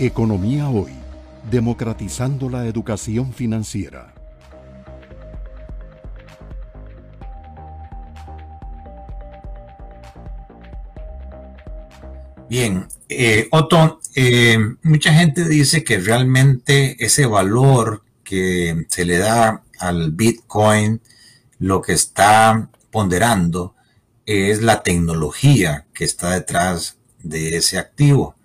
Economía Hoy, democratizando la educación financiera. Bien, eh, Otto, eh, mucha gente dice que realmente ese valor que se le da al Bitcoin, lo que está ponderando es la tecnología que está detrás de ese activo.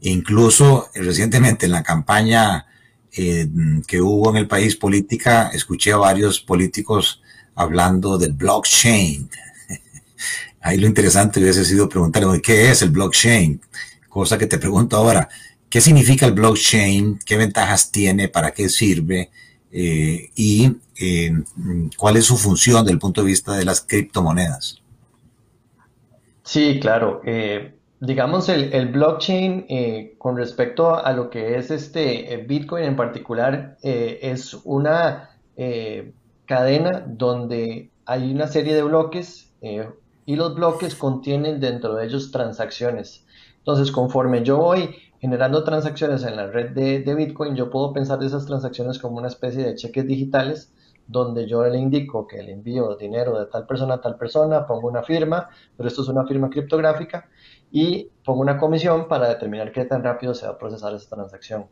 Incluso recientemente en la campaña eh, que hubo en el país política, escuché a varios políticos hablando del blockchain. Ahí lo interesante hubiese sido preguntarle, ¿qué es el blockchain? Cosa que te pregunto ahora, ¿qué significa el blockchain? ¿Qué ventajas tiene? ¿Para qué sirve? Eh, y eh, cuál es su función desde el punto de vista de las criptomonedas. Sí, claro digamos, el, blockchain eh, con respecto a lo que es este eh, Bitcoin en particular eh, es una cadena donde hay una serie de bloques y los bloques contienen dentro de ellos transacciones. Entonces, conforme yo voy generando transacciones en la red de, de Bitcoin, yo puedo pensar esas transacciones como una especie de cheques digitales donde yo le indico que le envío dinero de tal persona a tal persona, pongo una firma, pero esto es una firma criptográfica, y pongo una comisión para determinar qué tan rápido se va a procesar esa transacción.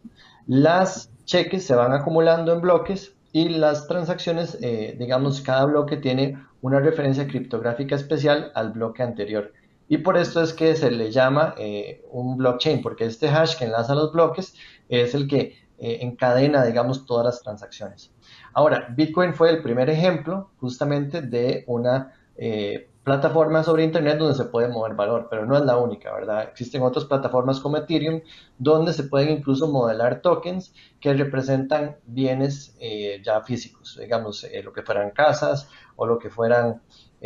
Las cheques se van acumulando en bloques y las transacciones, eh, digamos, cada bloque tiene una referencia criptográfica especial al bloque anterior. Y por esto es que se le llama eh, un blockchain, porque este hash que enlaza los bloques es el que eh, encadena, digamos, todas las transacciones. Ahora, Bitcoin fue el primer ejemplo justamente de una plataforma sobre Internet donde se puede mover valor, pero no es la única, ¿verdad? Existen otras plataformas como Ethereum donde se pueden incluso modelar tokens que representan bienes eh, ya físicos, digamos, eh, lo que fueran casas o lo que fueran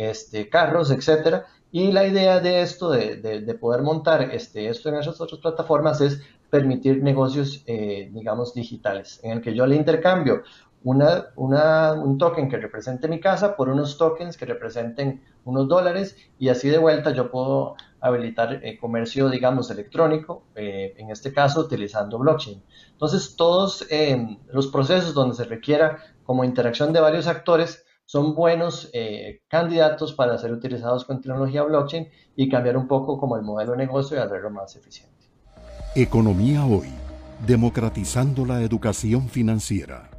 este, carros, etcétera. Y la idea de esto, de, de, poder montar este, esto en esas otras plataformas, es permitir negocios, eh, digamos, digitales, en el que yo le intercambio una, una, un token que represente mi casa por unos tokens que representen unos dólares y así de vuelta yo puedo habilitar el comercio, digamos, electrónico, eh, en este caso utilizando blockchain. Entonces, todos eh, los procesos donde se requiera como interacción de varios actores son buenos eh, candidatos para ser utilizados con tecnología blockchain y cambiar un poco como el modelo de negocio y hacerlo más eficiente. Economía hoy, democratizando la educación financiera.